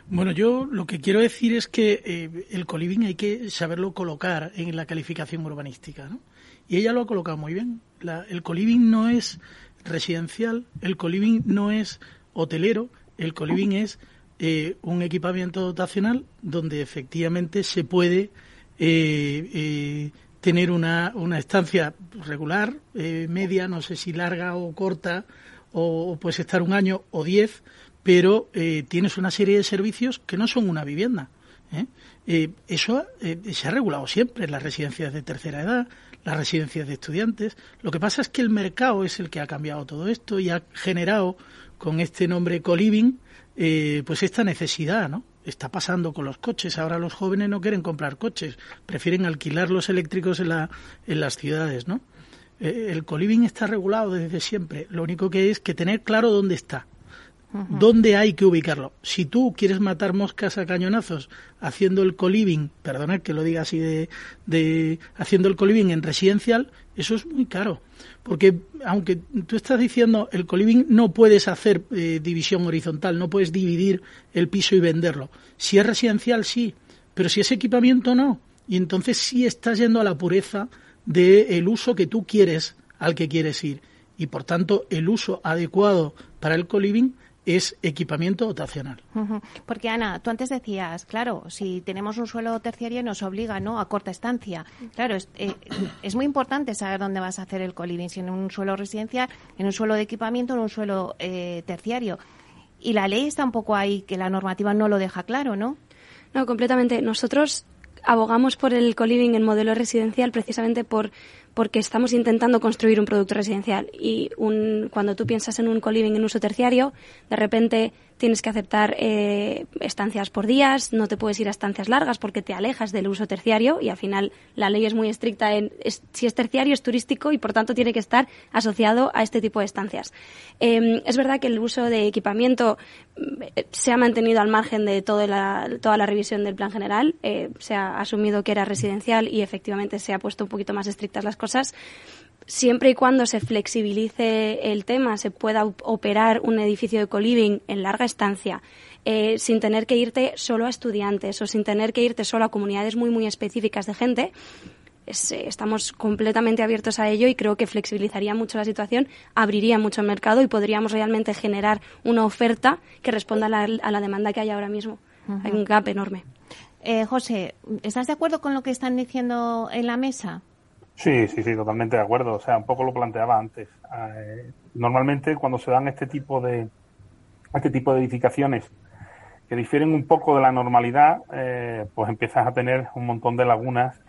Bueno, yo lo que quiero decir es que eh, el coliving hay que saberlo colocar en la calificación urbanística, ¿no? Y ella lo ha colocado muy bien. el coliving no es residencial, el coliving no es hotelero, el coliving es eh, un equipamiento dotacional donde efectivamente se puede eh, eh, tener una, una, estancia regular, media, no sé si larga o corta, o, puedes estar un año o diez, pero tienes una serie de servicios que no son una vivienda. eso se ha regulado siempre en las residencias de tercera edad, las residencias de estudiantes. Lo que pasa es que el mercado es el que ha cambiado todo esto y ha generado con este nombre coliving eh, pues esta necesidad, ¿no? Está pasando con los coches. Ahora los jóvenes no quieren comprar coches, prefieren alquilar los eléctricos en, la, en las ciudades, ¿no? Eh, el coliving está regulado desde siempre. Lo único que es que tener claro dónde está. ¿Dónde hay que ubicarlo? Si tú quieres matar moscas a cañonazos haciendo el coliving, perdonad que lo diga así de, haciendo el coliving en residencial, eso es muy caro. Porque aunque tú estás diciendo el coliving no puedes hacer eh, división horizontal, no puedes dividir el piso y venderlo. Si es residencial, sí, pero si es equipamiento, no. Y entonces sí estás yendo a la pureza del uso que tú quieres al que quieres ir. Y por tanto, el uso adecuado para el coliving es equipamiento dotacional. Porque Ana, tú antes decías, claro, si tenemos un suelo terciario nos obliga ¿no? a corta estancia. Claro, es, eh, es muy importante saber dónde vas a hacer el coliving, si en un suelo residencial, en un suelo de equipamiento, en un suelo eh, terciario. Y la ley está un poco ahí, que la normativa no lo deja claro, ¿no? No, completamente. Nosotros abogamos por el coliving en modelo residencial precisamente por porque estamos intentando construir un producto residencial y un, cuando tú piensas en un coliving en uso terciario, de repente tienes que aceptar eh, estancias por días, no te puedes ir a estancias largas porque te alejas del uso terciario y al final la ley es muy estricta en si es terciario es turístico y por tanto tiene que estar asociado a este tipo de estancias. Em, es verdad que el uso de equipamiento mm, se ha mantenido al margen de toda la, toda la revisión del plan general, eh, se ha asumido que era residencial y efectivamente se ha puesto un poquito más estrictas las cosas siempre y cuando se flexibilice el tema, se pueda operar un edificio de coliving en larga estancia, eh, sin tener que irte solo a estudiantes o sin tener que irte solo a comunidades muy, muy específicas de gente, eh, estamos completamente abiertos a ello y creo que flexibilizaría mucho la situación, abriría mucho el mercado y podríamos realmente generar una oferta que responda a la, demanda que hay ahora mismo. Hay un gap enorme. Eh, José, ¿estás de acuerdo con lo que están diciendo en la mesa? Sí, sí, sí, totalmente de acuerdo. O sea, un poco lo planteaba antes. Eh, normalmente cuando se dan este tipo de este tipo de edificaciones que difieren un poco de la normalidad, eh, pues empiezas a tener un montón de lagunas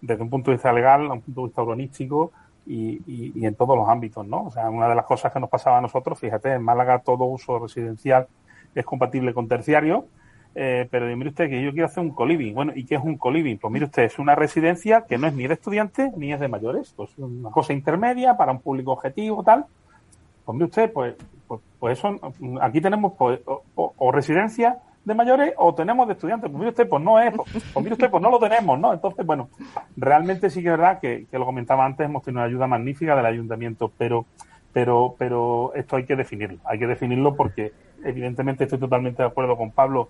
desde un punto de vista legal, a un punto de vista urbanístico y, y, en todos los ámbitos, ¿no? O sea, una de las cosas que nos pasaba a nosotros, fíjate, en Málaga todo uso residencial es compatible con terciario, eh, pero mire usted que yo quiero hacer un coliving. Bueno, ¿y qué es un coliving? Pues mire usted, es una residencia que no es ni de estudiantes ni es de mayores, pues una cosa intermedia para un público objetivo, tal. Pues mire usted, pues, pues, pues eso, aquí tenemos pues, o, residencia de mayores o tenemos de estudiantes. Pues mire usted, pues no es, pues, pues, mire usted, pues no lo tenemos, ¿no? Entonces, bueno, realmente sí que es verdad que, que lo comentaba antes, hemos tenido una ayuda magnífica del ayuntamiento, pero, pero, pero esto hay que definirlo, hay que definirlo porque evidentemente estoy totalmente de acuerdo con Pablo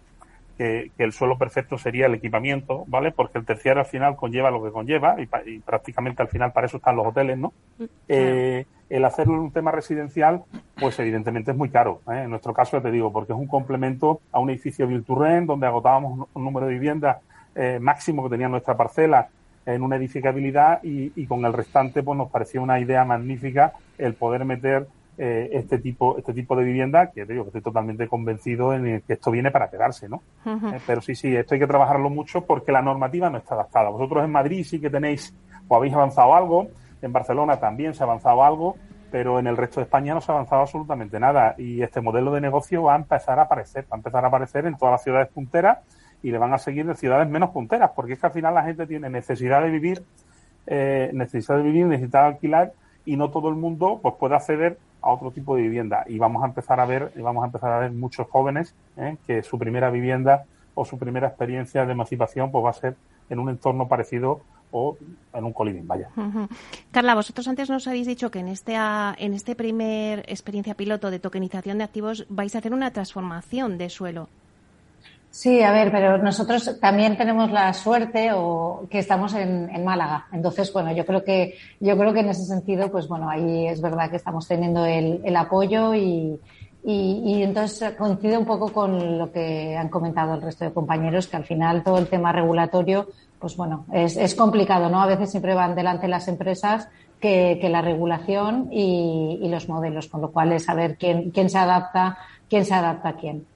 que, el suelo perfecto sería el equipamiento, ¿vale? Porque el terciario al final conlleva lo que conlleva y, prácticamente al final para eso están los hoteles, ¿no? Mm, eh, el hacer un tema residencial, pues evidentemente es muy caro. ¿eh? En nuestro caso, ya te digo, porque es un complemento a un edificio Vilturren donde agotábamos un número de viviendas eh, máximo que tenía nuestra parcela en una edificabilidad y, y, con el restante pues nos parecía una idea magnífica el poder meter eh, este tipo este tipo de vivienda que digo que estoy totalmente convencido en que esto viene para quedarse no eh, pero sí sí esto hay que trabajarlo mucho porque la normativa no está adaptada. Vosotros en Madrid sí que tenéis o habéis avanzado algo en Barcelona también se ha avanzado algo pero en el resto de España no se ha avanzado absolutamente nada. Y este modelo de negocio va a empezar a aparecer va a empezar a aparecer en todas las ciudades punteras y le van a seguir en ciudades menos punteras porque es que al final la gente tiene necesidad de vivir eh, necesidad de vivir necesidad de alquilar y no todo el mundo pues puede acceder a otro tipo de vivienda y vamos a empezar a ver vamos a empezar a ver muchos jóvenes ¿eh? que su primera vivienda o su primera experiencia de emancipación pues va a ser en un entorno parecido o en un coliving, vaya. Carla, vosotros antes nos habéis dicho que en este en este primer experiencia piloto de tokenización de activos vais a hacer una transformación de suelo. Sí, a ver, pero nosotros también tenemos la suerte o que estamos en, Málaga. Entonces, bueno, yo creo que yo creo que en ese sentido, pues bueno, ahí es verdad que estamos teniendo el, apoyo y, y, entonces coincide un poco con lo que han comentado el resto de compañeros, que al final todo el tema regulatorio, pues bueno, es, es complicado, ¿no? A veces siempre van delante las empresas que, que la regulación y, y, los modelos, con lo cual es saber quién, quién se adapta, quién se adapta a quién.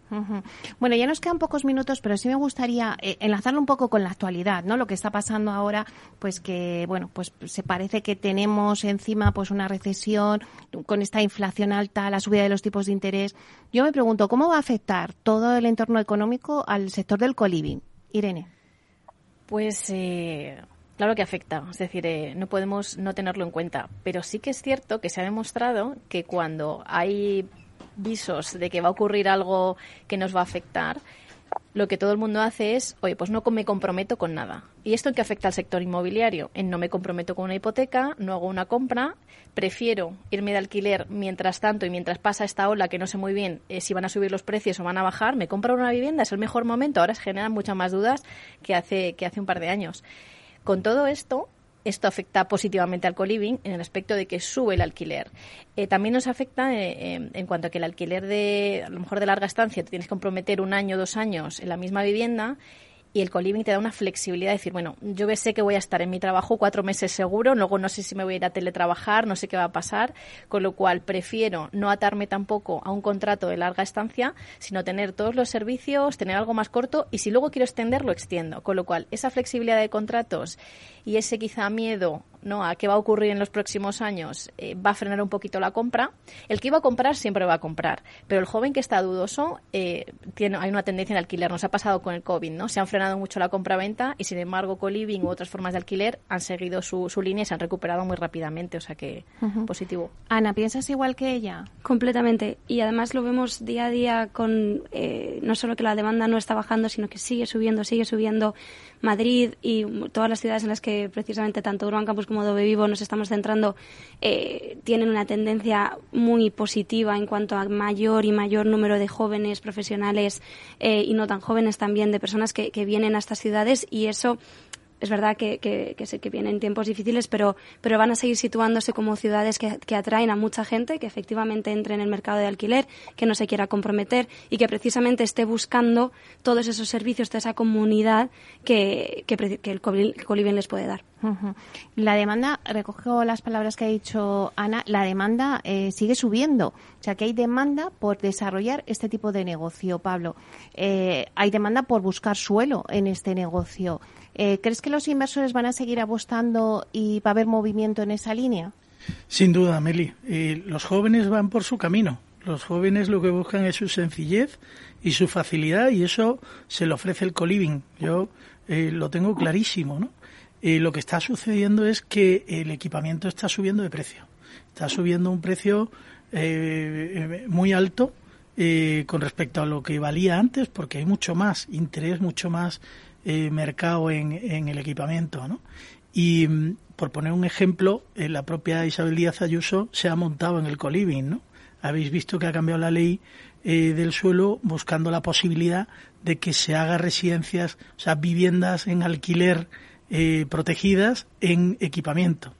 Bueno, ya nos quedan pocos minutos, pero sí me gustaría eh, enlazarlo un poco con la actualidad, ¿no? Lo que está pasando ahora, pues que, bueno, pues se parece que tenemos encima pues una recesión con esta inflación alta, la subida de los tipos de interés. Yo me pregunto, ¿cómo va a afectar todo el entorno económico al sector del coliving? Irene. Pues eh, claro que afecta, es decir, eh, no podemos no tenerlo en cuenta, pero sí que es cierto que se ha demostrado que cuando hay visos de que va a ocurrir algo que nos va a afectar, lo que todo el mundo hace es, oye, pues no me comprometo con nada. ¿Y esto en qué afecta al sector inmobiliario? En no me comprometo con una hipoteca, no hago una compra, prefiero irme de alquiler mientras tanto y mientras pasa esta ola que no sé muy bien eh, si van a subir los precios o van a bajar, me compro una vivienda, es el mejor momento. Ahora se generan muchas más dudas que hace, que hace un par de años. Con todo esto, esto afecta positivamente al coliving en el aspecto de que sube el alquiler. Eh, también nos afecta eh, en cuanto a que el alquiler de, a lo mejor de larga estancia, te tienes que comprometer un año, dos años en la misma vivienda y el coliving te da una flexibilidad de decir, bueno, yo sé que voy a estar en mi trabajo cuatro meses seguro, luego no sé si me voy a ir a teletrabajar, no sé qué va a pasar, con lo cual prefiero no atarme tampoco a un contrato de larga estancia, sino tener todos los servicios, tener algo más corto y si luego quiero extender, lo extiendo. Con lo cual, esa flexibilidad de contratos y ese quizá miedo ¿no? a qué va a ocurrir en los próximos años eh, va a frenar un poquito la compra. El que iba a comprar siempre va a comprar, pero el joven que está dudoso eh, tiene, hay una tendencia en alquiler. Nos ha pasado con el COVID, ¿no? Se han frenado mucho la compra-venta y sin embargo co-living u otras formas de alquiler han seguido su, su, línea y se han recuperado muy rápidamente, o sea que positivo. Ana, ¿piensas igual que ella? Completamente y además lo vemos día a día con eh, no solo que la demanda no está bajando, sino que sigue subiendo, sigue subiendo. Madrid y todas las ciudades en las que precisamente tanto Urban Campus como Dove Vivo nos estamos centrando eh, tienen una tendencia muy positiva en cuanto a mayor y mayor número de jóvenes profesionales eh, y no tan jóvenes también de personas que, que vienen a estas ciudades y eso es verdad que, que, que, que, vienen tiempos difíciles, pero, pero van a seguir situándose como ciudades que, atraen a mucha gente, que efectivamente entre en el mercado de alquiler, que no se quiera comprometer y que precisamente esté buscando todos esos servicios de esa comunidad que, el Colibén les puede dar. La demanda, recojo las palabras que ha dicho Ana, la demanda eh, sigue subiendo. O sea, que hay demanda por desarrollar este tipo de negocio, Pablo. Eh, hay demanda por buscar suelo en este negocio. Eh, ¿Crees que los inversores van a seguir apostando y va a haber movimiento en esa línea? Sin duda, Meli. Eh, los jóvenes van por su camino. Los jóvenes lo que buscan es su sencillez y su facilidad y eso se lo ofrece el coliving. Yo eh, lo tengo clarísimo, ¿no? lo que está sucediendo es que el equipamiento está subiendo de precio. Está subiendo un precio muy alto con respecto a lo que valía antes porque hay mucho más interés, mucho más eh, mercado en, en, el equipamiento, ¿no? Y mm, por poner un ejemplo, eh, la propia Isabel Díaz Ayuso se ha montado en el coliving, ¿no? Habéis visto que ha cambiado la ley eh, del suelo buscando la posibilidad de que se haga residencias, o sea, viviendas en alquiler protegidas en equipamiento.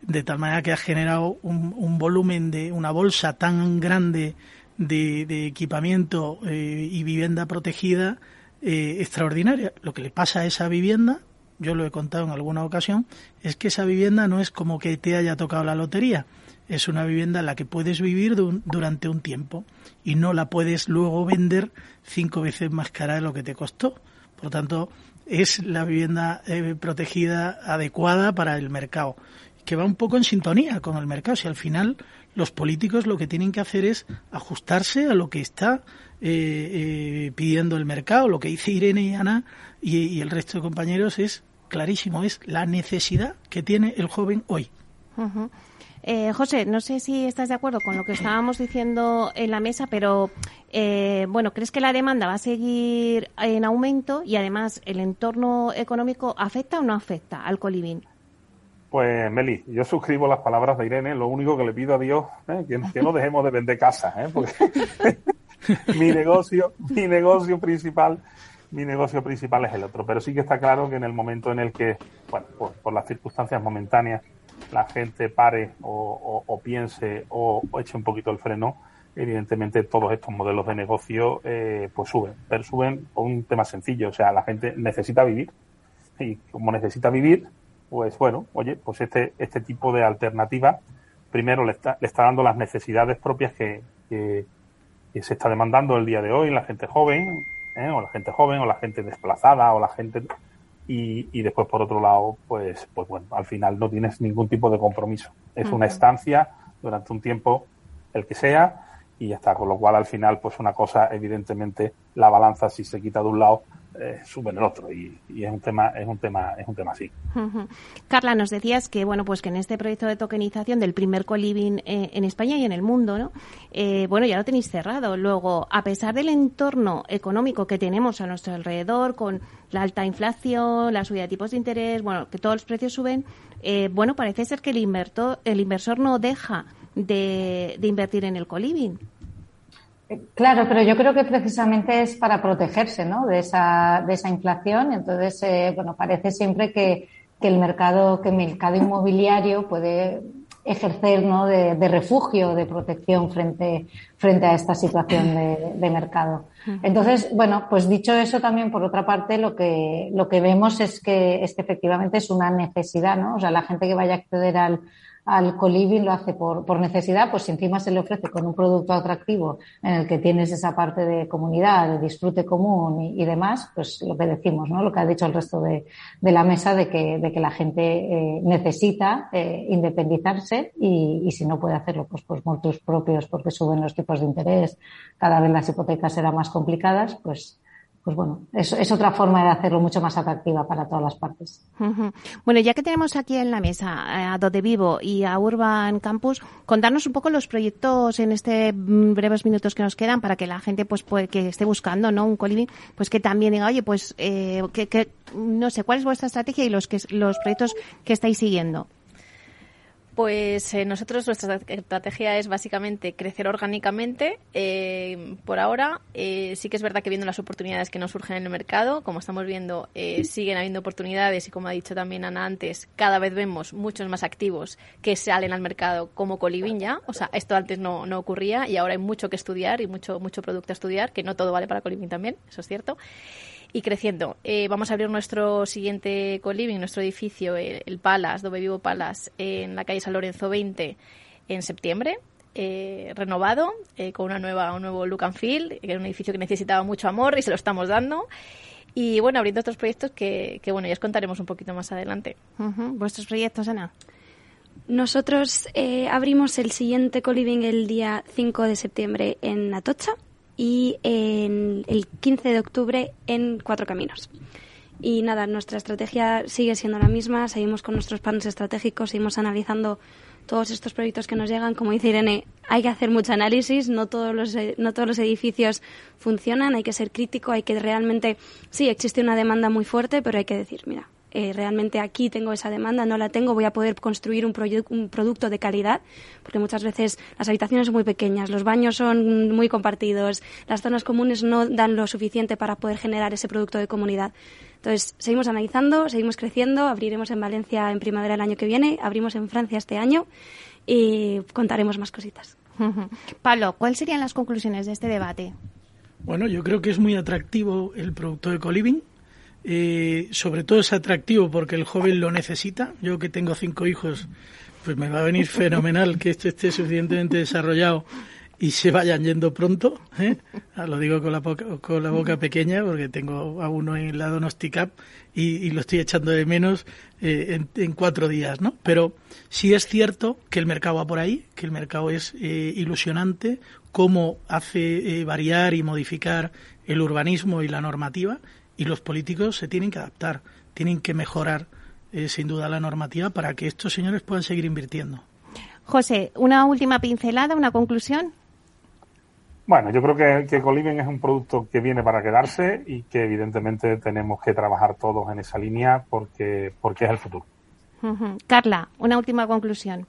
De tal manera que ha generado un, un volumen de una bolsa tan grande de, de equipamiento y vivienda protegida eh, extraordinaria. Lo que le pasa a esa vivienda, yo lo he contado en alguna ocasión, es que esa vivienda no es como que te haya tocado la lotería. Es una vivienda en la que puedes vivir durante un tiempo y no la puedes luego vender cinco veces más cara de lo que te costó. Por tanto, es la vivienda eh, protegida adecuada para el mercado, que va un poco en sintonía con el mercado. Si al final los políticos lo que tienen que hacer es ajustarse a lo que está eh, eh, pidiendo el mercado. Lo que dice Irene y Ana y, el resto de compañeros es clarísimo, es la necesidad que tiene el joven hoy. Eh, José, no sé si estás de acuerdo con lo que estábamos diciendo en la mesa, pero bueno, ¿crees que la demanda va a seguir en aumento y además el entorno económico afecta o no afecta al colibín? Pues Meli, yo suscribo las palabras de Irene. Lo único que le pido a Dios es que, no dejemos de vender casas, ¿eh? porque mi negocio, mi negocio principal, mi negocio principal es el otro. Pero sí que está claro que en el momento en el que, bueno, por, las circunstancias momentáneas, la gente pare o, piense o, eche un poquito el freno, evidentemente todos estos modelos de negocio eh, pues suben. Pero suben por un tema sencillo, o sea, la gente necesita vivir y como necesita vivir, pues bueno, oye, pues este, este tipo de alternativa primero le está, le está dando las necesidades propias que, que, que se está demandando el día de hoy, la gente joven, ¿eh? o la gente joven, o la gente desplazada, o la gente y, y, después por otro lado, pues, pues bueno, al final no tienes ningún tipo de compromiso. Es una estancia durante un tiempo, el que sea, y ya está. Con lo cual al final, pues una cosa, evidentemente, la balanza si se quita de un lado, eh, suben el otro y, es un tema es un tema es un tema así. Carla nos decías que bueno pues que en este proyecto de tokenización del primer coliving eh, en España y en el mundo no eh, bueno ya lo tenéis cerrado. Luego a pesar del entorno económico que tenemos a nuestro alrededor con la alta inflación la subida de tipos de interés bueno que todos los precios suben eh, bueno parece ser que el inversor el inversor no deja de, de invertir en el coliving Claro, pero yo creo que precisamente es para protegerse ¿no? de, esa, de esa inflación. Entonces, eh, bueno, parece siempre que, que el mercado, que el mercado inmobiliario puede ejercer ¿no? de, refugio, de protección frente, frente a esta situación de, mercado. Entonces, bueno, pues dicho eso también, por otra parte, lo que, lo que vemos es que, es que efectivamente es una necesidad, ¿no? O sea, la gente que vaya a acceder al, al coliving lo hace por, por necesidad, pues si encima se le ofrece con un producto atractivo en el que tienes esa parte de comunidad, de disfrute común y, demás, pues lo que decimos, ¿no? Lo que ha dicho el resto de, de la mesa de que, de que la gente eh, necesita eh, independizarse y, y, si no puede hacerlo, pues por motivos propios, porque suben los tipos de interés, cada vez las hipotecas serán más complicadas, pues pues bueno, es, es, otra forma de hacerlo mucho más atractiva para todas las partes. Bueno, ya que tenemos aquí en la mesa eh, a Dode Vivo y a Urban Campus, contarnos un poco los proyectos en este mm, breves minutos que nos quedan para que la gente pues, que esté buscando no un coliving, pues que también diga, oye, pues eh, que, que, no sé, ¿cuál es vuestra estrategia y los que los proyectos que estáis siguiendo? Pues eh, nosotros nuestra estrategia es básicamente crecer orgánicamente. Eh, por ahora eh, sí que es verdad que viendo las oportunidades que nos surgen en el mercado, como estamos viendo, siguen habiendo oportunidades y como ha dicho también Ana antes, cada vez vemos muchos más activos que salen al mercado como Colibin ya. O sea, esto antes no, no ocurría y ahora hay mucho que estudiar y mucho, mucho producto a estudiar, que no todo vale para Colibin también, eso es cierto y creciendo. Eh, vamos a abrir nuestro siguiente co-living, nuestro edificio, el, Palace, Dove Vivo Palace, en la calle San Lorenzo 20 en septiembre. Eh, renovado, eh, con una nueva, un nuevo look and feel, que era un edificio que necesitaba mucho amor y se lo estamos dando. Y bueno, abriendo otros proyectos que, que bueno, ya os contaremos un poquito más adelante. ¿Vuestros proyectos, Ana? Nosotros abrimos el siguiente co-living el día 5 de septiembre en Atocha, y en el 15 de octubre en Cuatro Caminos. Y nada, nuestra estrategia sigue siendo la misma, seguimos con nuestros planes estratégicos, seguimos analizando todos estos proyectos que nos llegan. Como dice Irene, hay que hacer mucho análisis, no todos los, no todos los edificios funcionan, hay que ser crítico, hay que realmente, sí, existe una demanda muy fuerte, pero hay que decir, mira, eh, realmente aquí tengo esa demanda, no la tengo, voy a poder construir un, un producto de calidad, porque muchas veces las habitaciones son muy pequeñas, los baños son muy compartidos, las zonas comunes no dan lo suficiente para poder generar ese producto de comunidad. Entonces, seguimos analizando, seguimos creciendo, abriremos en Valencia en primavera el año que viene, abrimos en Francia este año y contaremos más cositas. Pablo, ¿cuáles serían las conclusiones de este debate? Bueno, yo creo que es muy atractivo el producto de Coliving eh, sobre todo es atractivo porque el joven lo necesita. Yo que tengo cinco hijos, pues me va a venir fenomenal que esto esté suficientemente desarrollado y se vayan yendo pronto. ¿eh? Ah, lo digo con la, boca, con la boca pequeña porque tengo a uno en la Donosticap y, y lo estoy echando de menos eh, en, cuatro días, ¿no? Pero sí es cierto que el mercado va por ahí, que el mercado es eh, ilusionante, cómo hace variar y modificar el urbanismo y la normativa y los políticos se tienen que adaptar, tienen que mejorar eh, sin duda la normativa para que estos señores puedan seguir invirtiendo. José, una última pincelada, una conclusión. Bueno, yo creo que, que Coliving es un producto que viene para quedarse y que evidentemente tenemos que trabajar todos en esa línea porque, porque es el futuro. Carla, una última conclusión.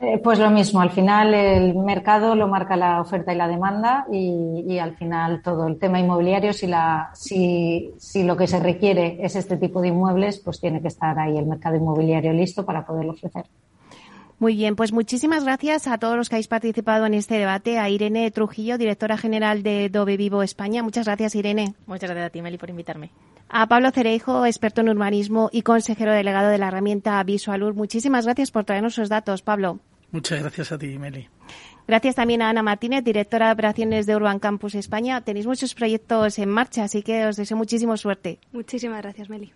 Eh, pues lo mismo, al final el mercado lo marca la oferta y la demanda y, al final todo el tema inmobiliario, si, la, si, si lo que se requiere es este tipo de inmuebles, pues tiene que estar ahí el mercado inmobiliario listo para poderlo ofrecer. Muy bien, pues muchísimas gracias a todos los que habéis participado en este debate. A Irene Trujillo, directora general de Dove Vivo España. Muchas gracias, Irene. Muchas gracias a ti, Meli, por invitarme. A Pablo Cereijo, experto en urbanismo y consejero delegado de la herramienta Visualur. Muchísimas gracias por traernos esos datos, Pablo. Muchas gracias a ti, Meli. Gracias también a Ana Martínez, directora de operaciones de Urban Campus España. Tenéis muchos proyectos en marcha, así que os deseo muchísima suerte. Muchísimas gracias, Meli.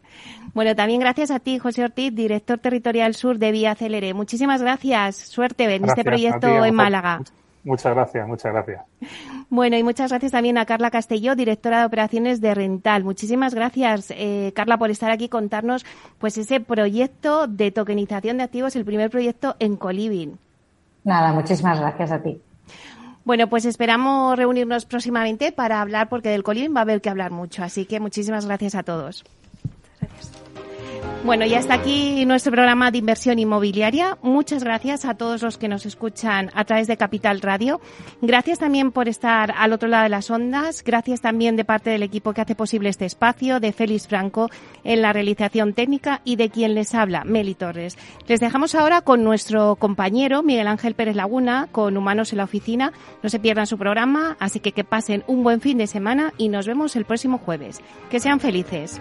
Bueno, también gracias a ti, José Ortiz, director territorial sur de Vía Celere. Muchísimas gracias. Suerte en este proyecto en Málaga. Muchas gracias, muchas gracias. Bueno, y muchas gracias también a Carla Castelló, directora de operaciones de Rental. Muchísimas gracias, eh, Carla, por estar aquí y contarnos pues ese proyecto de tokenización de activos, el primer proyecto en Coliving. Nada, muchísimas gracias a ti. Bueno, pues esperamos reunirnos próximamente para hablar, porque del Coliving va a haber que hablar mucho. Así que muchísimas gracias a todos. Gracias. Bueno, y hasta aquí nuestro programa de inversión inmobiliaria. Muchas gracias a todos los que nos escuchan a través de Capital Radio. Gracias también por estar al otro lado de las ondas. Gracias también de parte del equipo que hace posible este espacio, de Félix Franco en la realización técnica y de quien les habla, Meli Torres. Les dejamos ahora con nuestro compañero Miguel Ángel Pérez Laguna, con Humanos en la Oficina. No se pierdan su programa, así que que pasen un buen fin de semana y nos vemos el próximo jueves. Que sean felices.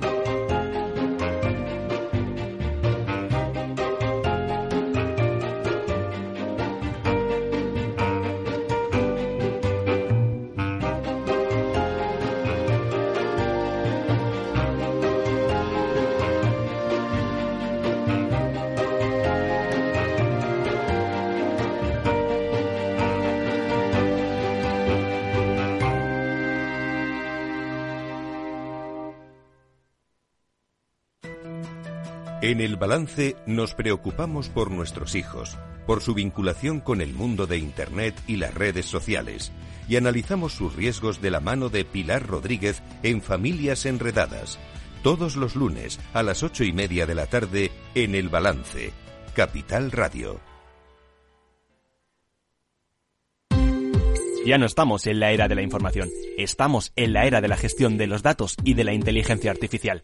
En el balance nos preocupamos por nuestros hijos, por su vinculación con el mundo de Internet y las redes sociales, y analizamos sus riesgos de la mano de Pilar Rodríguez en Familias Enredadas, todos los lunes a las ocho y media de la tarde en el balance, Capital Radio. Ya no estamos en la era de la información, estamos en la era de la gestión de los datos y de la inteligencia artificial.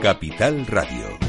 Capital Radio.